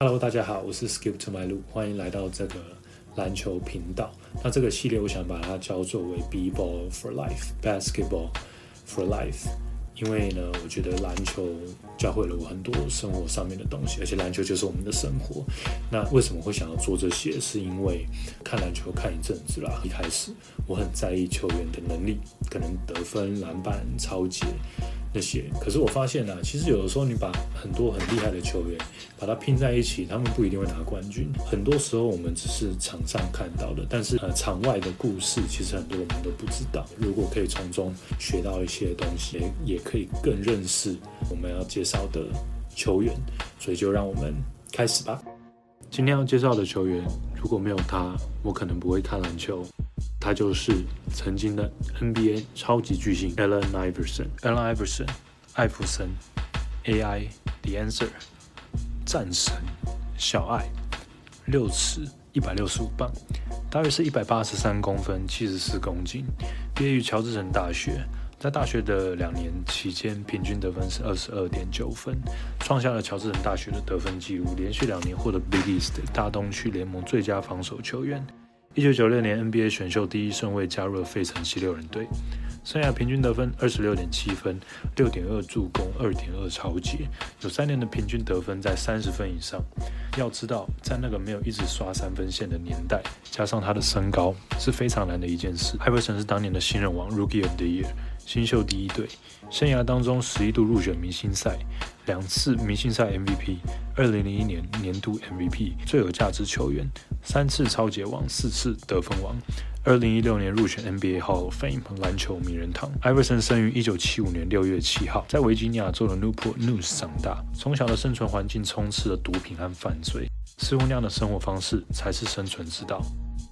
Hello，大家好，我是 Skip to my loop，欢迎来到这个篮球频道。那这个系列我想把它叫做为 B ball for life，basketball for life。因为呢，我觉得篮球教会了我很多生活上面的东西，而且篮球就是我们的生活。那为什么会想要做这些？是因为看篮球看一阵子啦，一开始我很在意球员的能力，可能得分、篮板、超级。些，可是我发现呢，其实有的时候你把很多很厉害的球员把它拼在一起，他们不一定会拿冠军。很多时候我们只是场上看到的，但是呃场外的故事其实很多我们都不知道。如果可以从中学到一些东西，也可以更认识我们要介绍的球员。所以就让我们开始吧。今天要介绍的球员，如果没有他，我可能不会看篮球。他就是曾经的 NBA 超级巨星 Allen Iverson，Allen Iverson，艾弗森，AI，The Answer，战神，小爱，六尺一百六十五磅，大约是一百八十三公分，七十四公斤，毕业于乔治城大学，在大学的两年期间，平均得分是二十二点九分，创下了乔治城大学的得分纪录，连续两年获得 Big East 大东区联盟最佳防守球员。一九九六年 NBA 选秀第一顺位加入了费城七六人队，生涯平均得分二十六点七分，六点二助攻，二点二超节，有三年的平均得分在三十分以上。要知道，在那个没有一直刷三分线的年代，加上他的身高是非常难的一件事。艾弗森是当年的新人王 （Rookie of the Year），新秀第一队，生涯当中十一度入选明星赛。两次明星赛 MVP，二零零一年年度 MVP，最有价值球员，三次超级王，四次得分王。二零一六年入选 NBA Hall of Fame 篮球名人堂。艾弗森生于一九七五年六月七号，在维吉尼亚州的 Newport News 长大。从小的生存环境充斥着毒品和犯罪，似乎那样的生活方式才是生存之道。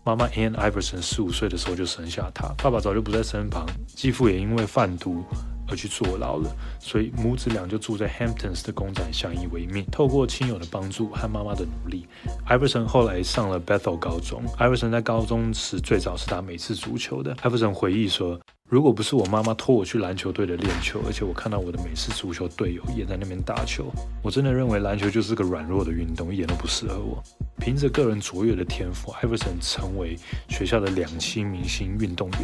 妈妈 Anne Iverson 十五岁的时候就生下他，爸爸早就不在身旁，继父也因为贩毒。而去坐牢了，所以母子俩就住在 Hamptons 的公仔相依为命。透过亲友的帮助和妈妈的努力艾弗森后来上了 Bethel 高中。艾弗森在高中时最早是打美式足球的。艾弗森回忆说。如果不是我妈妈拖我去篮球队的练球，而且我看到我的美式足球队友也在那边打球，我真的认为篮球就是个软弱的运动，一点都不适合我。凭着个人卓越的天赋，艾弗森成为学校的两栖明星运动员。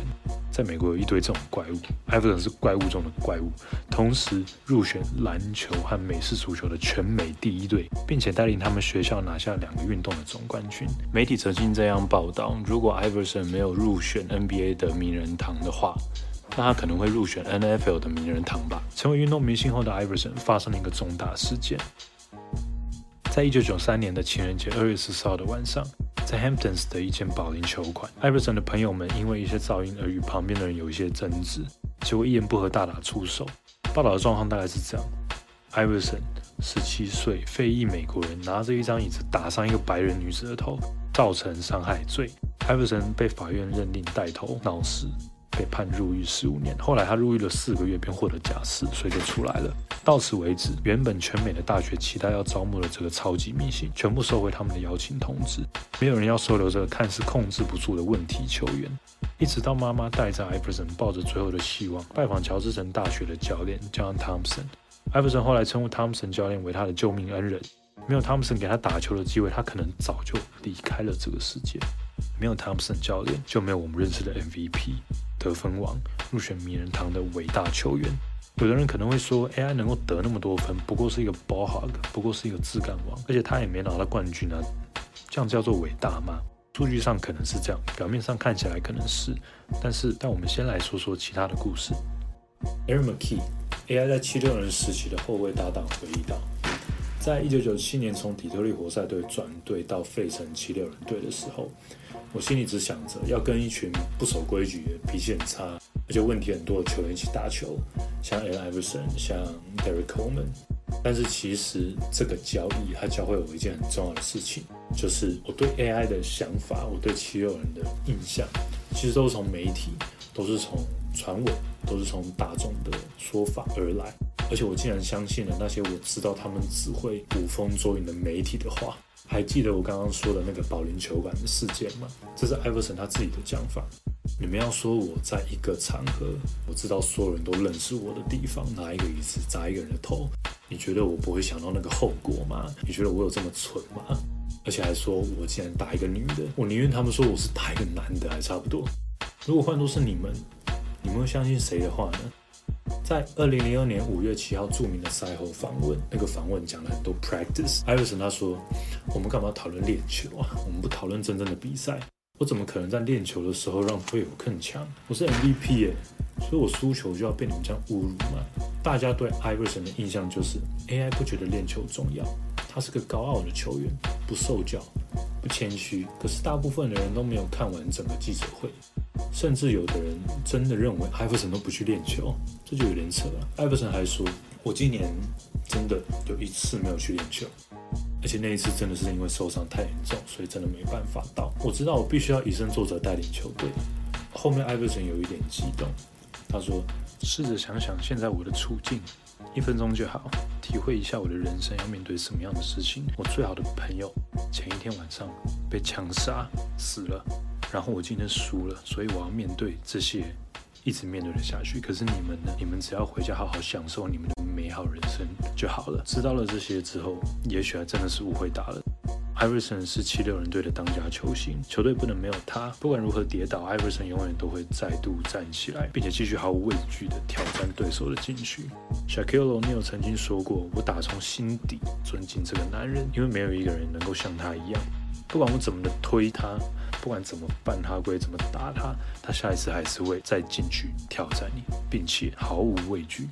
在美国有一堆这种怪物，艾弗森是怪物中的怪物，同时入选篮球和美式足球的全美第一队，并且带领他们学校拿下两个运动的总冠军。媒体曾经这样报道：如果艾弗森没有入选 NBA 的名人堂的话，那他可能会入选 NFL 的名人堂吧。成为运动明星后的 Iverson 发生了一个重大事件，在一九九三年的情人节二月十四号的晚上，在 Hamptons 的一间保龄球馆，Iverson 的朋友们因为一些噪音而与旁边的人有一些争执，结果一言不合大打出手。报道的状况大概是这样艾弗森十七岁非裔美国人拿着一张椅子打伤一个白人女子的头，造成伤害罪。艾弗森被法院认定带头闹事。被判入狱十五年，后来他入狱了四个月，便获得假释，所以就出来了。到此为止，原本全美的大学期待要招募的这个超级明星，全部收回他们的邀请通知，没有人要收留这个看似控制不住的问题球员。一直到妈妈带着艾弗森，抱着最后的希望，拜访乔治城大学的教练 John Thompson。艾弗森后来称呼汤普森教练为他的救命恩人。没有汤普森给他打球的机会，他可能早就离开了这个世界。没有汤普森教练，就没有我们认识的 MVP。得分王入选名人堂的伟大球员，有的人可能会说，AI 能够得那么多分，不过是一个 ball hog，不过是一个质感王，而且他也没拿到冠军啊，这样叫做伟大吗？数据上可能是这样，表面上看起来可能是，但是，但我们先来说说其他的故事。Aaron McKee，AI 在七六人时期的后卫搭档回忆到，在一九九七年从底特律活塞队转队到费城七六人队的时候。我心里只想着要跟一群不守规矩、脾气很差，而且问题很多的球员一起打球，像 Allen Iverson，像 Derek Coleman。但是其实这个交易，它教会我一件很重要的事情，就是我对 AI 的想法，我对七六人的印象，其实都是从媒体，都是从传闻，都是从大众的说法而来。而且我竟然相信了那些我知道他们只会捕风捉影的媒体的话。还记得我刚刚说的那个保龄球馆的事件吗？这是艾弗森他自己的讲法。你们要说我在一个场合，我知道所有人都认识我的地方，拿一个椅子砸一个人的头，你觉得我不会想到那个后果吗？你觉得我有这么蠢吗？而且还说我竟然打一个女的，我宁愿他们说我是打一个男的还差不多。如果换作是你们，你们会相信谁的话呢？在二零零二年五月七号著名的赛后访问，那个访问讲了很多 practice。艾弗森他说：“我们干嘛讨论练球啊？我们不讨论真正的比赛。我怎么可能在练球的时候让队友更强？我是 MVP 耶，所以我输球就要被你们这样侮辱吗？”大家对艾弗森的印象就是 AI 不觉得练球重要，他是个高傲的球员，不受教，不谦虚。可是大部分的人都没有看完整个记者会。甚至有的人真的认为艾弗森都不去练球，这就有点扯了。艾弗森还说：“我今年真的有一次没有去练球，而且那一次真的是因为受伤太严重，所以真的没办法到。我知道我必须要以身作则带领球队。”后面艾弗森有一点激动，他说：“试着想想现在我的处境，一分钟就好，体会一下我的人生要面对什么样的事情。我最好的朋友前一天晚上被枪杀死了。”然后我今天输了，所以我要面对这些，一直面对的下去。可是你们呢？你们只要回家好好享受你们的美好人生就好了。知道了这些之后，也许还真的是误会大了。艾弗森是七六人队的当家球星，球队不能没有他。不管如何跌倒，艾弗森永远都会再度站起来，并且继续毫无畏惧地挑战对手的禁区。Shaquille O'Neal 曾经说过：“我打从心底尊敬这个男人，因为没有一个人能够像他一样。不管我怎么的推他。”不管怎么办他规，怎么打他，他下一次还是会再进去挑战你，并且毫无畏惧。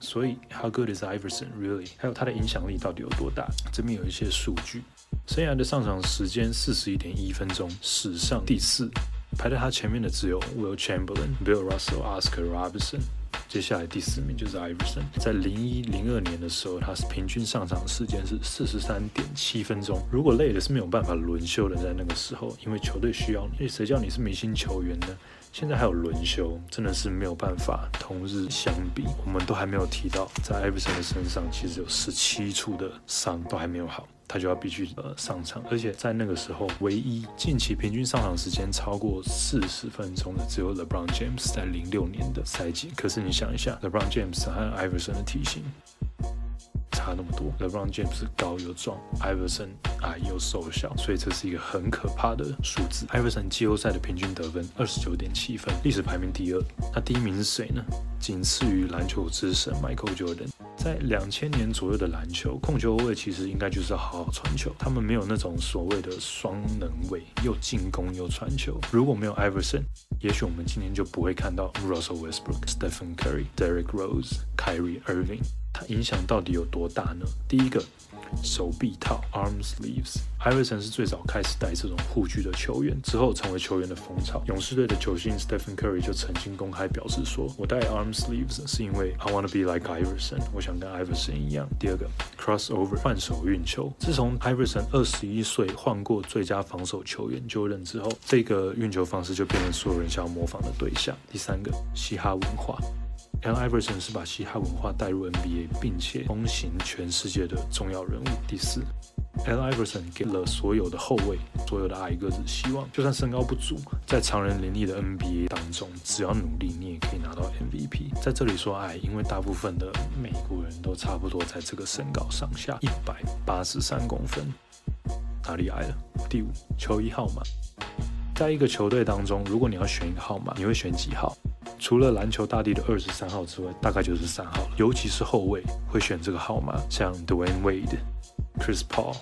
所以，How good is Iverson really？还有他的影响力到底有多大？这边有一些数据：生涯的上场时间四十一点一分钟，史上第四。排在他前面的只有 Will Chamberlain、Bill Russell、Oscar Robertson。接下来第四名就是 Iverson，在零一零二年的时候，他是平均上场时间是四十三点七分钟。如果累了是没有办法轮休的，在那个时候，因为球队需要你，谁叫你是明星球员呢？现在还有轮休，真的是没有办法同日相比。我们都还没有提到，在 Iverson 的身上其实有十七处的伤都还没有好。他就要必须呃上场，而且在那个时候，唯一近期平均上场时间超过四十分钟的只有 LeBron James，在零六年的赛季。可是你想一下，LeBron James 和 Iverson 的体型差那么多，LeBron James 高又壮，Iverson 矮又瘦小，所以这是一个很可怕的数字。Iverson 季后赛的平均得分二十九点七分，历史排名第二。那第一名是谁呢？仅次于篮球之神 Michael Jordan。在两千年左右的篮球，控球后卫其实应该就是好好传球，他们没有那种所谓的双能卫，又进攻又传球。如果没有 Iverson，也许我们今天就不会看到 Russell Westbrook、Stephen Curry、Derrick Rose、Kyrie Irving。他影响到底有多大呢？第一个。手臂套 （arm sleeves），Iverson 是最早开始戴这种护具的球员，之后成为球员的风潮。勇士队的球星 Stephen Curry 就曾经公开表示说：“我戴 arm sleeves 是因为 I want to be like Iverson，我想跟 Iverson 一样。”第二个 crossover 换手运球，自从 Iverson 二十一岁换过最佳防守球员就任之后，这个运球方式就变成所有人想要模仿的对象。第三个嘻哈文化。L. Iverson 是把嘻哈文化带入 NBA，并且风行全世界的重要人物。第四，L. Iverson 给了所有的后卫、所有的矮个子希望，就算身高不足，在常人林立的 NBA 当中，只要努力，你也可以拿到 MVP。在这里说矮，因为大部分的美国人都差不多在这个身高上下，一百八十三公分，哪里矮了？第五，球衣号码，在一个球队当中，如果你要选一个号码，你会选几号？除了篮球大帝的二十三号之外，大概就是三号了。尤其是后卫会选这个号码，像 Dwayne Wade、Chris Paul、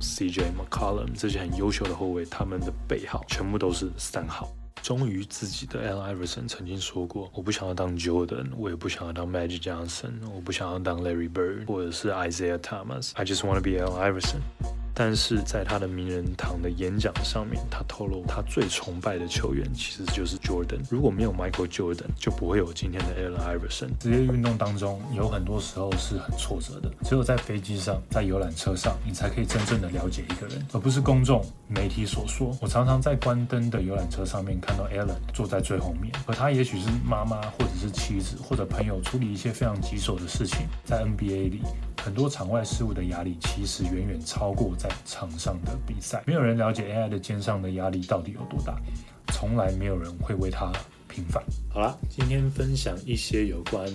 CJ McCollum 这些很优秀的后卫，他们的背号全部都是三号。忠于自己的 Allen Iverson 曾经说过：“我不想要当 Jordan，我也不想要当 Magic Johnson，我不想要当 Larry Bird 或者是 Isaiah Thomas。I just want to be Allen Iverson。”但是在他的名人堂的演讲上面，他透露他最崇拜的球员其实就是 Jordan。如果没有 Michael Jordan，就不会有今天的 Allen Iverson。职业运动当中有很多时候是很挫折的，只有在飞机上、在游览车上，你才可以真正的了解一个人，而不是公众媒体所说。我常常在关灯的游览车上面看到 Allen 坐在最后面，而他也许是妈妈，或者是妻子，或者朋友，处理一些非常棘手的事情。在 NBA 里。很多场外事务的压力其实远远超过在场上的比赛。没有人了解 AI 的肩上的压力到底有多大，从来没有人会为它平反。好了，今天分享一些有关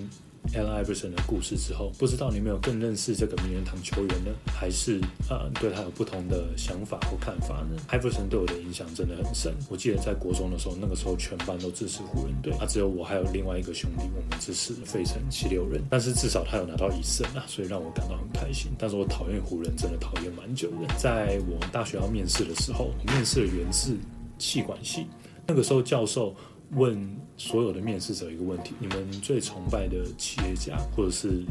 Allen Iverson 的故事之后，不知道你有没有更认识这个名人堂球员呢，还是呃对他有不同的想法或看法呢？Iverson 对我的影响真的很深。我记得在国中的时候，那个时候全班都支持湖人队，啊，只有我还有另外一个兄弟，我们支持费城七六人。但是至少他有拿到一胜啊，所以让我感到很开心。但是我讨厌湖人，真的讨厌蛮久的。在我大学要面试的时候，我面试的源自气管系，那个时候教授。问所有的面试者一个问题：你们最崇拜的企业家或者是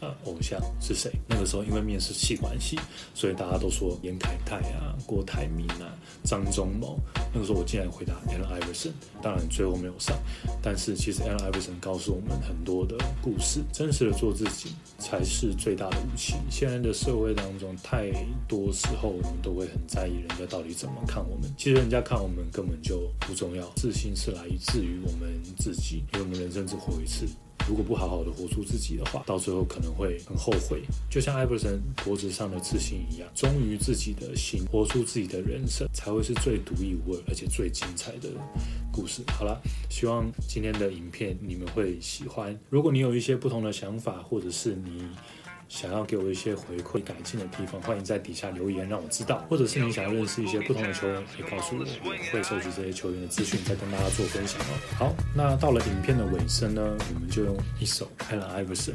呃偶像是谁？那个时候因为面试气管系，所以大家都说严凯泰啊、郭台铭啊、张忠谋。那个时候我竟然回答 Allen Iverson，当然最后没有上。但是其实 Allen Iverson 告诉我们很多的故事，真实的做自己才是最大的武器。现在的社会当中，太多时候我们都会很在意人家到底怎么看我们，其实人家看我们根本就不重要，自信是来。自于我们自己，因为我们人生只活一次，如果不好好的活出自己的话，到最后可能会很后悔。就像艾弗森脖子上的刺青一样，忠于自己的心，活出自己的人生，才会是最独一无二而且最精彩的故事。好了，希望今天的影片你们会喜欢。如果你有一些不同的想法，或者是你。想要给我一些回馈、改进的地方，欢迎在底下留言让我知道。或者是你想要认识一些不同的球员，可以告诉我，我会收集这些球员的资讯，再跟大家做分享哦。好，那到了影片的尾声呢，我们就用一首 Allen Iverson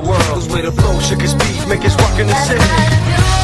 the world. Lose weight of flow, shook his beat, make his rock in the city.